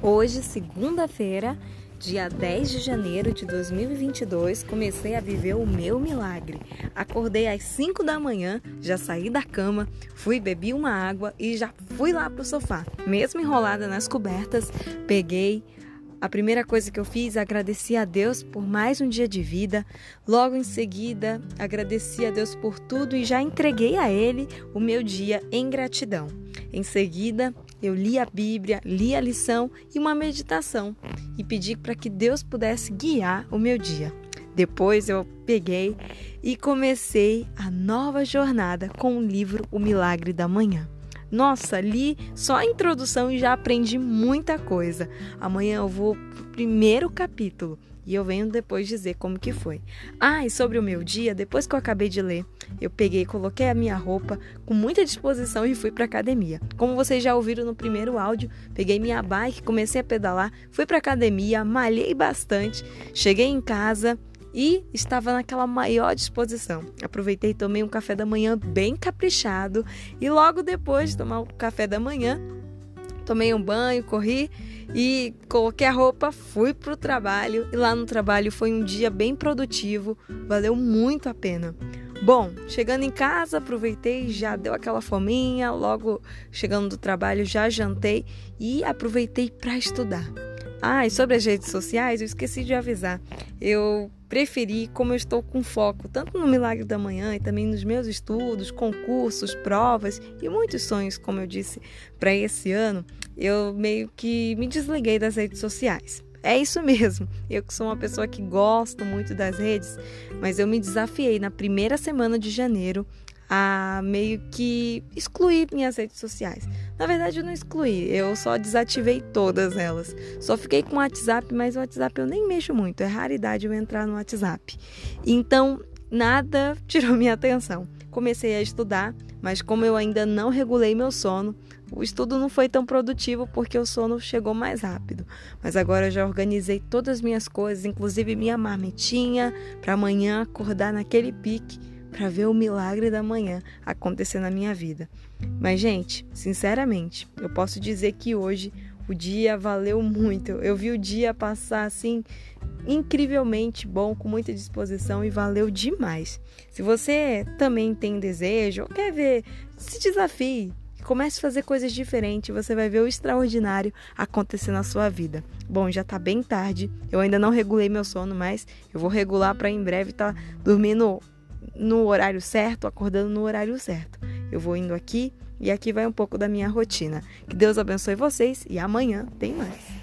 Hoje, segunda-feira, dia 10 de janeiro de 2022, comecei a viver o meu milagre. Acordei às 5 da manhã, já saí da cama, fui bebi uma água e já fui lá pro sofá. Mesmo enrolada nas cobertas, peguei a primeira coisa que eu fiz, agradeci a Deus por mais um dia de vida. Logo em seguida, agradeci a Deus por tudo e já entreguei a Ele o meu dia em gratidão. Em seguida, eu li a Bíblia, li a lição e uma meditação e pedi para que Deus pudesse guiar o meu dia. Depois eu peguei e comecei a nova jornada com o livro O Milagre da Manhã. Nossa, li só a introdução e já aprendi muita coisa. Amanhã eu vou pro primeiro capítulo e eu venho depois dizer como que foi. Ah, e sobre o meu dia, depois que eu acabei de ler, eu peguei, coloquei a minha roupa com muita disposição e fui para academia. Como vocês já ouviram no primeiro áudio, peguei minha bike, comecei a pedalar, fui para academia, malhei bastante, cheguei em casa, e estava naquela maior disposição. Aproveitei e tomei um café da manhã bem caprichado e logo depois de tomar o café da manhã, tomei um banho, corri e coloquei a roupa, fui para o trabalho e lá no trabalho foi um dia bem produtivo, valeu muito a pena. Bom, chegando em casa, aproveitei, já deu aquela fominha, logo chegando do trabalho já jantei e aproveitei para estudar. Ah, e sobre as redes sociais, eu esqueci de avisar. Eu preferi, como eu estou com foco tanto no Milagre da Manhã e também nos meus estudos, concursos, provas e muitos sonhos, como eu disse, para esse ano, eu meio que me desliguei das redes sociais. É isso mesmo. Eu que sou uma pessoa que gosto muito das redes, mas eu me desafiei na primeira semana de janeiro a meio que excluir minhas redes sociais. Na verdade, eu não excluí, eu só desativei todas elas. Só fiquei com o WhatsApp, mas o WhatsApp eu nem mexo muito, é raridade eu entrar no WhatsApp. Então, nada tirou minha atenção. Comecei a estudar, mas como eu ainda não regulei meu sono, o estudo não foi tão produtivo porque o sono chegou mais rápido. Mas agora eu já organizei todas as minhas coisas, inclusive minha marmitinha, para amanhã acordar naquele pique para ver o milagre da manhã acontecer na minha vida. Mas, gente, sinceramente, eu posso dizer que hoje o dia valeu muito. Eu vi o dia passar assim incrivelmente bom, com muita disposição e valeu demais. Se você também tem desejo ou quer ver, se desafie. Comece a fazer coisas diferentes, você vai ver o extraordinário acontecer na sua vida. Bom, já tá bem tarde, eu ainda não regulei meu sono, mas eu vou regular para em breve estar tá dormindo no horário certo, acordando no horário certo. Eu vou indo aqui e aqui vai um pouco da minha rotina. Que Deus abençoe vocês e amanhã tem mais.